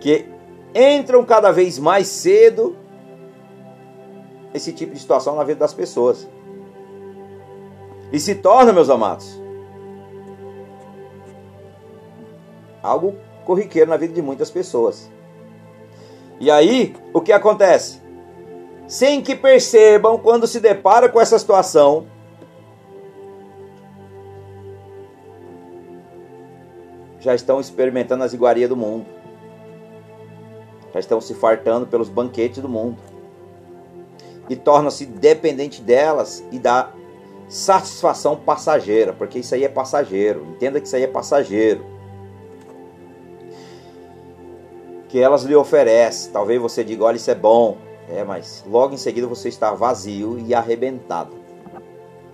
que entram cada vez mais cedo esse tipo de situação na vida das pessoas. E se torna, meus amados, algo corriqueiro na vida de muitas pessoas. E aí, o que acontece? Sem que percebam, quando se depara com essa situação, já estão experimentando as iguarias do mundo. Já estão se fartando pelos banquetes do mundo e torna-se dependente delas e da satisfação passageira, porque isso aí é passageiro. Entenda que isso aí é passageiro. Que elas lhe oferecem. Talvez você diga, olha, isso é bom. É, mas logo em seguida você está vazio e arrebentado.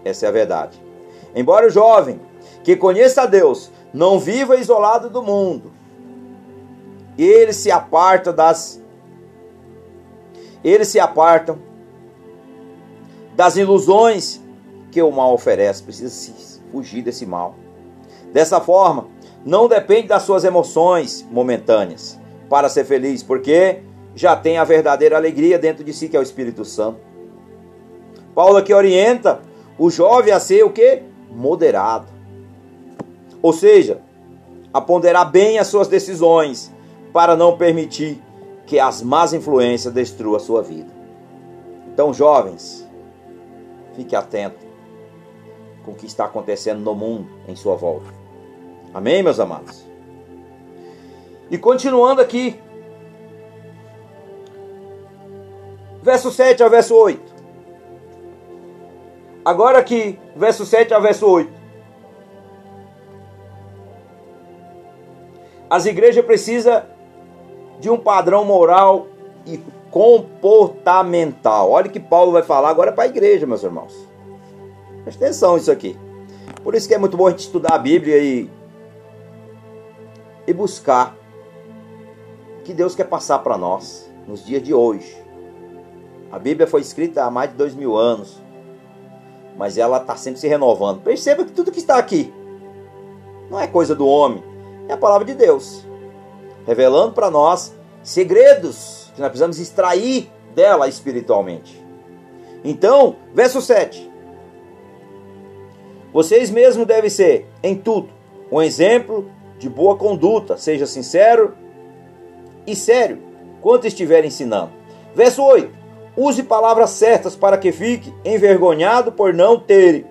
Essa é a verdade. Embora o jovem que conheça a Deus não viva isolado do mundo, ele se aparta das eles se apartam das ilusões que o mal oferece. Precisa fugir desse mal. Dessa forma, não depende das suas emoções momentâneas para ser feliz, porque já tem a verdadeira alegria dentro de si, que é o Espírito Santo. Paulo aqui orienta o jovem a ser o que? Moderado. Ou seja, a ponderar bem as suas decisões para não permitir que as más influências destruam a sua vida. Então, jovens, Fique atento com o que está acontecendo no mundo em sua volta. Amém, meus amados? E continuando aqui, verso 7 ao verso 8. Agora aqui, verso 7 ao verso 8. As igrejas precisam de um padrão moral e comportamental. Olha o que Paulo vai falar agora para a igreja, meus irmãos. Presta atenção isso aqui. Por isso que é muito bom a gente estudar a Bíblia e, e buscar o que Deus quer passar para nós nos dias de hoje. A Bíblia foi escrita há mais de dois mil anos, mas ela está sempre se renovando. Perceba que tudo que está aqui não é coisa do homem, é a palavra de Deus, revelando para nós segredos que nós precisamos extrair dela espiritualmente. Então, verso 7. Vocês mesmos devem ser, em tudo, um exemplo de boa conduta, seja sincero e sério quando estiver ensinando. Verso 8. Use palavras certas para que fique envergonhado por não ter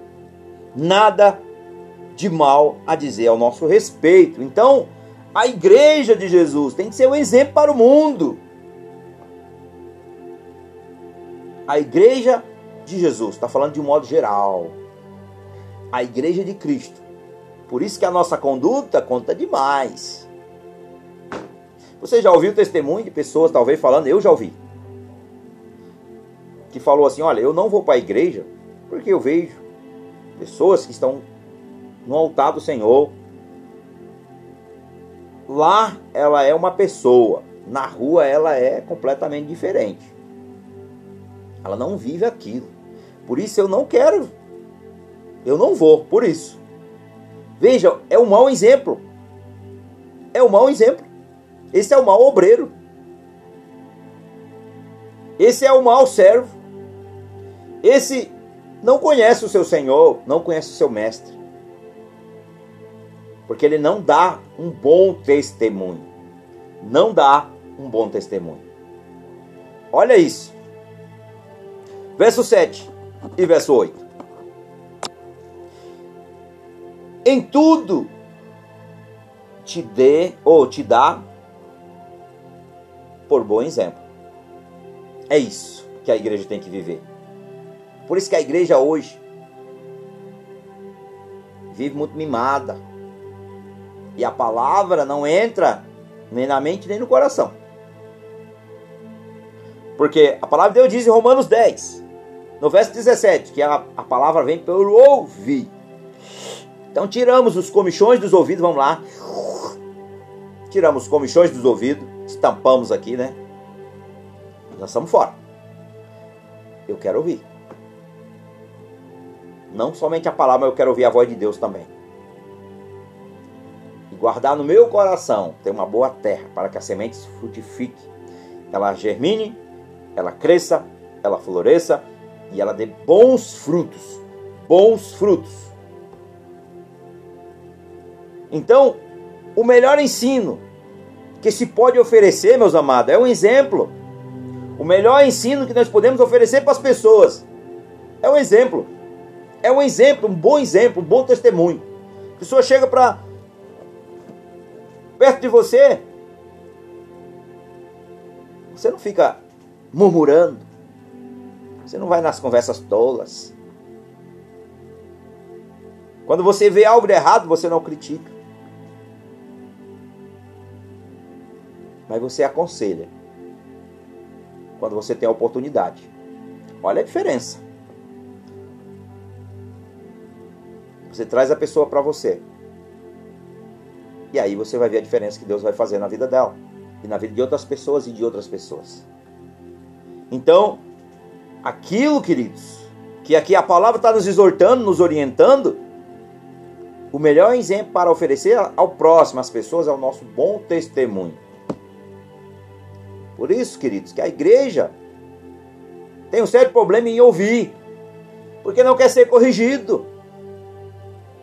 nada de mal a dizer ao nosso respeito. Então, a igreja de Jesus tem que ser um exemplo para o mundo. A igreja de Jesus, está falando de um modo geral. A igreja de Cristo. Por isso que a nossa conduta conta demais. Você já ouviu testemunho de pessoas, talvez, falando, eu já ouvi. Que falou assim: olha, eu não vou para a igreja porque eu vejo pessoas que estão no altar do Senhor. Lá ela é uma pessoa na rua ela é completamente diferente. Ela não vive aquilo. Por isso eu não quero. Eu não vou, por isso. Veja, é um mau exemplo. É um mau exemplo. Esse é o mau obreiro. Esse é o mau servo. Esse não conhece o seu Senhor, não conhece o seu mestre. Porque ele não dá um bom testemunho. Não dá um bom testemunho. Olha isso. Verso 7 e verso 8. Em tudo te dê ou te dá por bom exemplo. É isso que a igreja tem que viver. Por isso que a igreja hoje vive muito mimada. E a palavra não entra nem na mente nem no coração. Porque a palavra de Deus diz em Romanos 10, no verso 17, que a, a palavra vem pelo ouvir. Então tiramos os comichões dos ouvidos, vamos lá. Tiramos os comichões dos ouvidos, estampamos aqui, né? Nós estamos fora. Eu quero ouvir. Não somente a palavra, mas eu quero ouvir a voz de Deus também. E guardar no meu coração, ter uma boa terra, para que a semente frutifique. Ela germine, ela cresça, ela floresça e ela dê bons frutos. Bons frutos. Então, o melhor ensino que se pode oferecer, meus amados, é um exemplo. O melhor ensino que nós podemos oferecer para as pessoas é um exemplo. É um exemplo, um bom exemplo, um bom testemunho. A pessoa chega para perto de você, você não fica murmurando. Você não vai nas conversas tolas. Quando você vê algo de errado, você não critica. Mas você aconselha. Quando você tem a oportunidade. Olha a diferença. Você traz a pessoa para você. E aí você vai ver a diferença que Deus vai fazer na vida dela. E na vida de outras pessoas e de outras pessoas. Então, aquilo, queridos, que aqui a palavra está nos exortando, nos orientando, o melhor exemplo para oferecer ao próximo, às pessoas, é o nosso bom testemunho. Por isso, queridos, que a igreja tem um certo problema em ouvir, porque não quer ser corrigido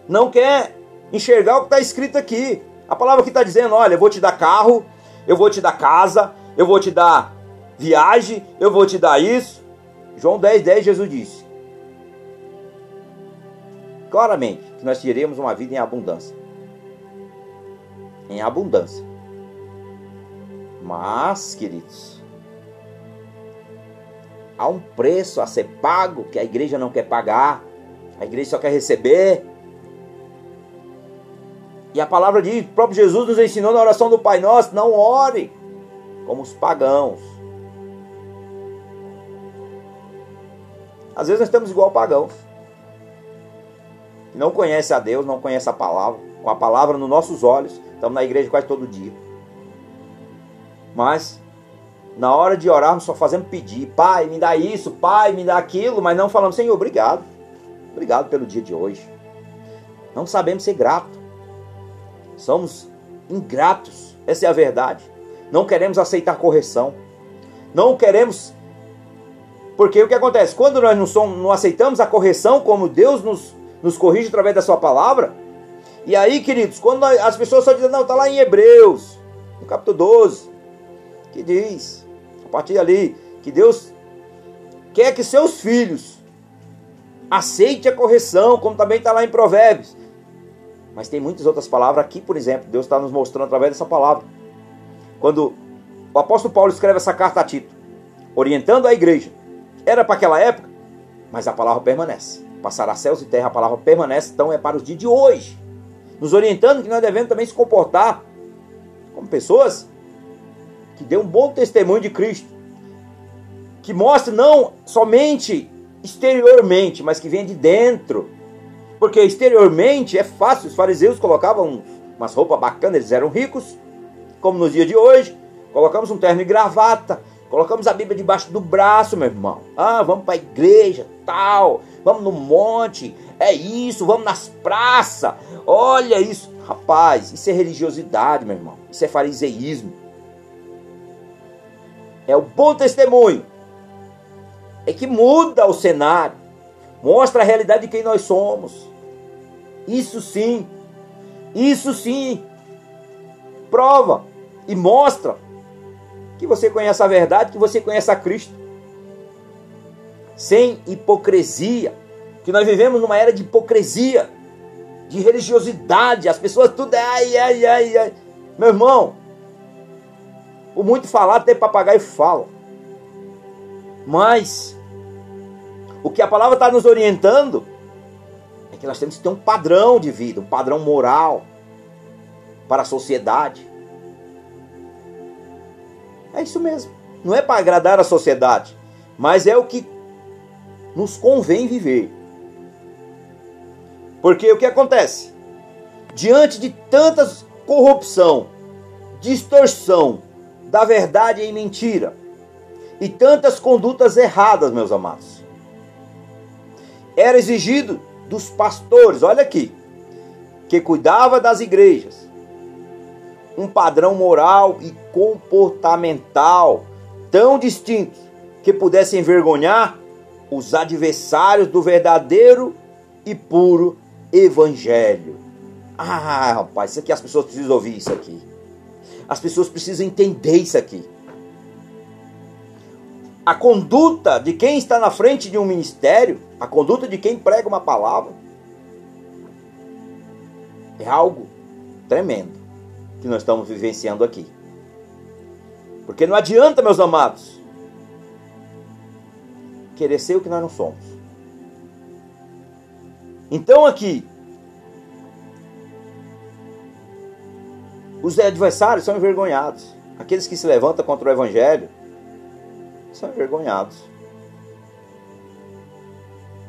não quer enxergar o que está escrito aqui. A palavra que está dizendo: olha, eu vou te dar carro, eu vou te dar casa, eu vou te dar viagem, eu vou te dar isso. João 10, 10, Jesus disse claramente que nós teremos uma vida em abundância. Em abundância. Mas, queridos, há um preço a ser pago que a igreja não quer pagar, a igreja só quer receber. E a palavra diz, o próprio Jesus nos ensinou na oração do Pai Nosso, não ore como os pagãos. Às vezes nós estamos igual pagãos. Não conhece a Deus, não conhece a palavra, com a palavra nos nossos olhos, estamos na igreja quase todo dia. Mas na hora de orarmos só fazemos pedir, Pai, me dá isso, Pai, me dá aquilo, mas não falamos, Senhor, obrigado. Obrigado pelo dia de hoje. Não sabemos ser grato. Somos ingratos, essa é a verdade. Não queremos aceitar correção. Não queremos. Porque o que acontece? Quando nós não, somos, não aceitamos a correção como Deus nos, nos corrige através da Sua palavra, e aí, queridos, quando nós, as pessoas só dizem, não, está lá em Hebreus, no capítulo 12, que diz, a partir ali, que Deus quer que seus filhos aceitem a correção, como também está lá em Provérbios. Mas tem muitas outras palavras aqui, por exemplo, Deus está nos mostrando através dessa palavra. Quando o apóstolo Paulo escreve essa carta a Tito, orientando a igreja, era para aquela época, mas a palavra permanece. Passará céus e terra, a palavra permanece, então é para os dias de hoje. Nos orientando que nós devemos também se comportar como pessoas que dê um bom testemunho de Cristo. Que mostre não somente exteriormente, mas que venha de dentro porque exteriormente é fácil, os fariseus colocavam umas roupas bacanas, eles eram ricos, como nos dias de hoje. colocamos um terno e gravata, colocamos a Bíblia debaixo do braço, meu irmão. Ah, vamos para a igreja, tal, vamos no monte, é isso, vamos nas praças. Olha isso, rapaz, isso é religiosidade, meu irmão. Isso é fariseísmo. É o bom testemunho. É que muda o cenário, mostra a realidade de quem nós somos. Isso sim, isso sim, prova e mostra que você conhece a verdade, que você conhece a Cristo. Sem hipocrisia, que nós vivemos numa era de hipocrisia, de religiosidade, as pessoas tudo ai, ai, ai, ai. Meu irmão, por muito falar, até papagaio fala. Mas, o que a palavra está nos orientando que nós temos que ter um padrão de vida, um padrão moral para a sociedade. É isso mesmo. Não é para agradar a sociedade, mas é o que nos convém viver. Porque o que acontece? Diante de tanta corrupção, distorção da verdade em mentira e tantas condutas erradas, meus amados, era exigido dos pastores, olha aqui, que cuidava das igrejas, um padrão moral e comportamental tão distintos que pudessem envergonhar os adversários do verdadeiro e puro evangelho. Ah, rapaz, isso aqui as pessoas precisam ouvir isso aqui. As pessoas precisam entender isso aqui. A conduta de quem está na frente de um ministério, a conduta de quem prega uma palavra, é algo tremendo que nós estamos vivenciando aqui. Porque não adianta, meus amados, querer ser o que nós não somos. Então aqui, os adversários são envergonhados. Aqueles que se levantam contra o evangelho são envergonhados.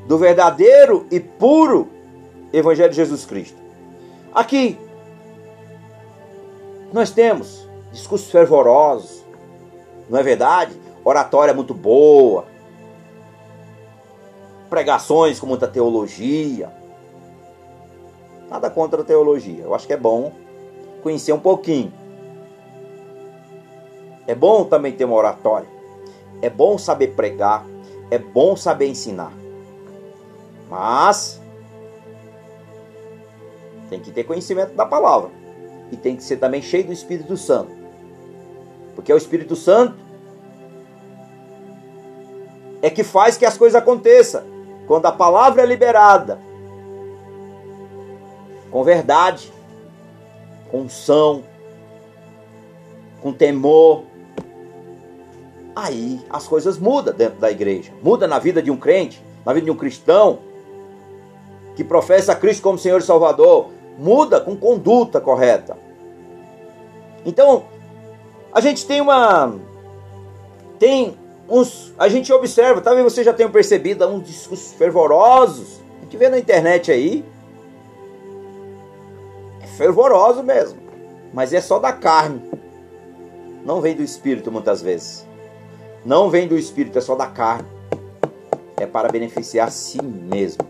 Do verdadeiro e puro evangelho de Jesus Cristo. Aqui nós temos discursos fervorosos, não é verdade? Oratória muito boa, pregações com muita teologia. Nada contra a teologia, eu acho que é bom conhecer um pouquinho. É bom também ter uma oratória. É bom saber pregar. É bom saber ensinar. Mas tem que ter conhecimento da palavra e tem que ser também cheio do Espírito Santo. Porque é o Espírito Santo é que faz que as coisas aconteçam. Quando a palavra é liberada com verdade, com unção, com temor, aí as coisas mudam dentro da igreja. Muda na vida de um crente, na vida de um cristão que professa Cristo como Senhor e Salvador. Muda com conduta correta. Então, a gente tem uma. Tem uns. A gente observa, talvez você já tenha percebido, uns discursos fervorosos. A gente vê na internet aí. É fervoroso mesmo. Mas é só da carne. Não vem do espírito muitas vezes. Não vem do espírito, é só da carne. É para beneficiar si mesmo.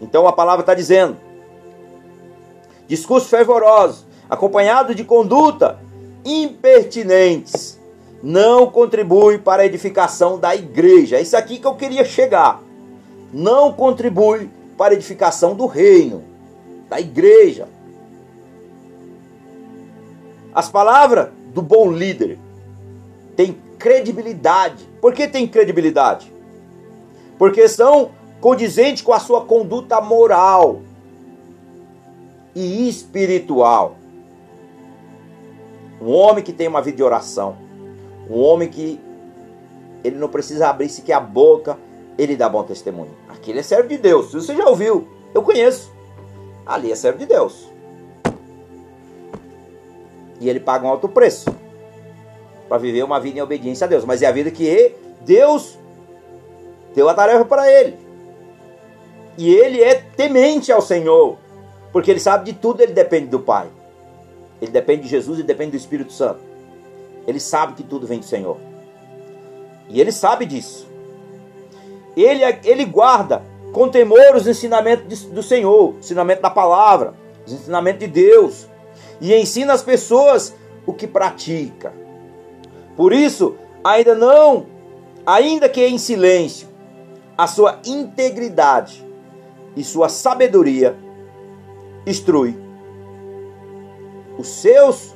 Então a palavra está dizendo: discurso fervoroso, acompanhado de conduta impertinentes não contribui para a edificação da igreja. É isso aqui que eu queria chegar. Não contribui para a edificação do reino, da igreja. As palavras do bom líder têm credibilidade. Por que tem credibilidade? Porque são condizentes com a sua conduta moral e espiritual. Um homem que tem uma vida de oração. Um homem que ele não precisa abrir sequer a boca, ele dá bom testemunho. Aquele é servo de Deus. Você já ouviu? Eu conheço. Ali é servo de Deus. E ele paga um alto preço para viver uma vida em obediência a Deus. Mas é a vida que Deus deu a tarefa para ele. E ele é temente ao Senhor, porque ele sabe de tudo, ele depende do Pai. Ele depende de Jesus e depende do Espírito Santo. Ele sabe que tudo vem do Senhor. E ele sabe disso. Ele, ele guarda com temor os ensinamentos do Senhor, ensinamento da palavra, os ensinamentos de Deus. E ensina as pessoas o que pratica. Por isso, ainda não, ainda que em silêncio, a sua integridade e sua sabedoria instrui os seus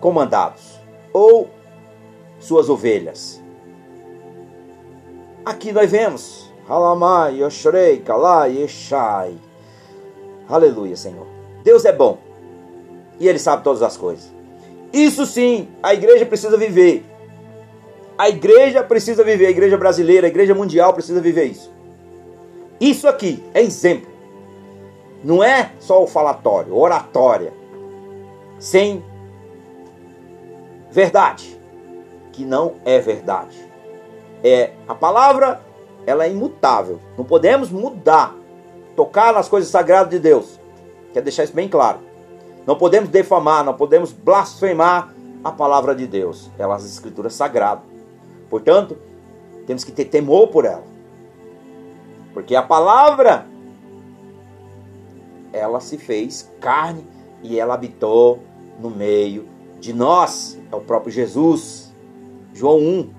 comandados ou suas ovelhas. Aqui nós vemos Halamai, Yoshrei, Kalai, Yeshai. Aleluia, Senhor. Deus é bom e Ele sabe todas as coisas. Isso sim, a igreja precisa viver. A igreja precisa viver, a igreja brasileira, a igreja mundial precisa viver isso. Isso aqui é exemplo. Não é só o falatório, oratória, sem verdade, que não é verdade. É a palavra, ela é imutável. Não podemos mudar, tocar nas coisas sagradas de Deus. Quer deixar isso bem claro. Não podemos defamar, não podemos blasfemar a palavra de Deus. Ela é as escrituras sagradas. Portanto, temos que ter temor por ela. Porque a palavra ela se fez carne e ela habitou no meio de nós. É o próprio Jesus. João 1,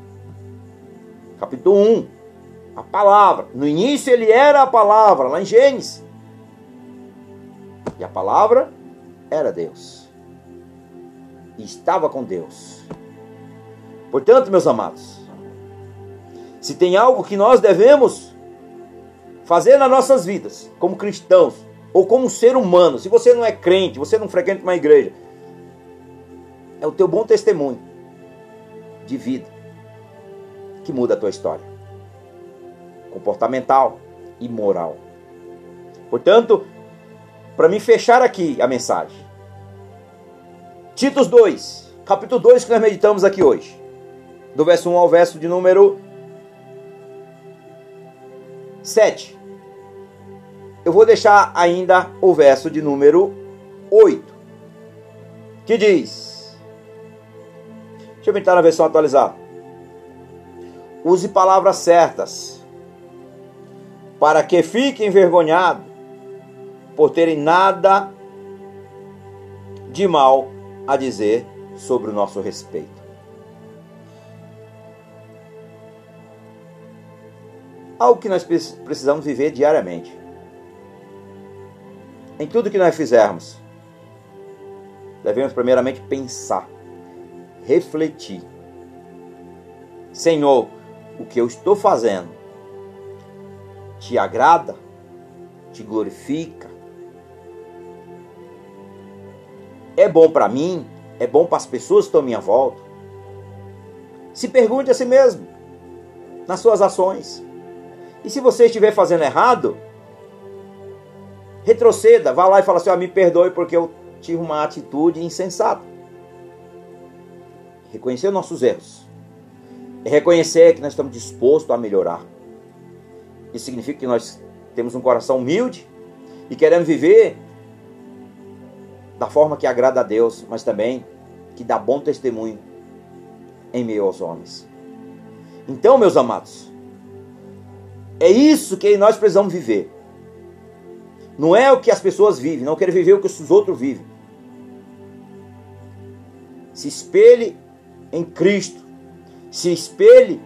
capítulo 1. A palavra. No início ele era a palavra, lá em Gênesis. E a palavra era Deus. E estava com Deus. Portanto, meus amados, se tem algo que nós devemos fazer nas nossas vidas, como cristãos, ou como ser humano, se você não é crente, você não frequenta uma igreja, é o teu bom testemunho de vida que muda a tua história. Comportamental e moral. Portanto, para me fechar aqui a mensagem. Titos 2, capítulo 2 que nós meditamos aqui hoje. Do verso 1 ao verso de número 7 eu vou deixar ainda o verso de número 8, que diz: Deixa eu tentar na versão atualizada. Use palavras certas, para que fique envergonhado por terem nada de mal a dizer sobre o nosso respeito. Algo que nós precisamos viver diariamente em tudo que nós fizermos, devemos primeiramente pensar, refletir. Senhor, o que eu estou fazendo te agrada? Te glorifica? É bom para mim? É bom para as pessoas que estão à minha volta? Se pergunte a si mesmo, nas suas ações. E se você estiver fazendo errado, retroceda, vá lá e fala assim: ah, me perdoe porque eu tive uma atitude insensata. Reconhecer nossos erros. É reconhecer que nós estamos dispostos a melhorar. Isso significa que nós temos um coração humilde e queremos viver da forma que agrada a Deus, mas também que dá bom testemunho em meio aos homens. Então, meus amados, é isso que nós precisamos viver. Não é o que as pessoas vivem, não quero viver o que os outros vivem. Se espelhe em Cristo. Se espelhe,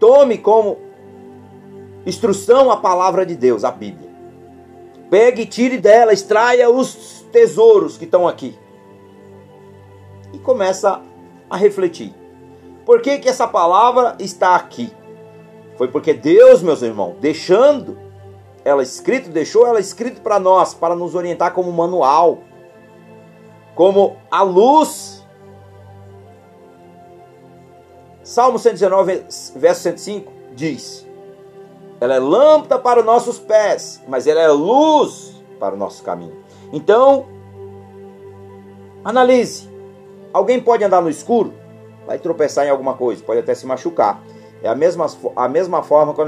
tome como instrução a palavra de Deus, a Bíblia. Pegue e tire dela, extraia os tesouros que estão aqui. E começa a refletir. Por que, que essa palavra está aqui? Foi porque Deus, meus irmãos, deixando ela escrito, deixou ela escrito para nós, para nos orientar como manual, como a luz. Salmo 119, verso 105 diz: Ela é lâmpada para os nossos pés, mas ela é luz para o nosso caminho. Então, analise. Alguém pode andar no escuro? Vai tropeçar em alguma coisa, pode até se machucar. É a mesma, a mesma forma quando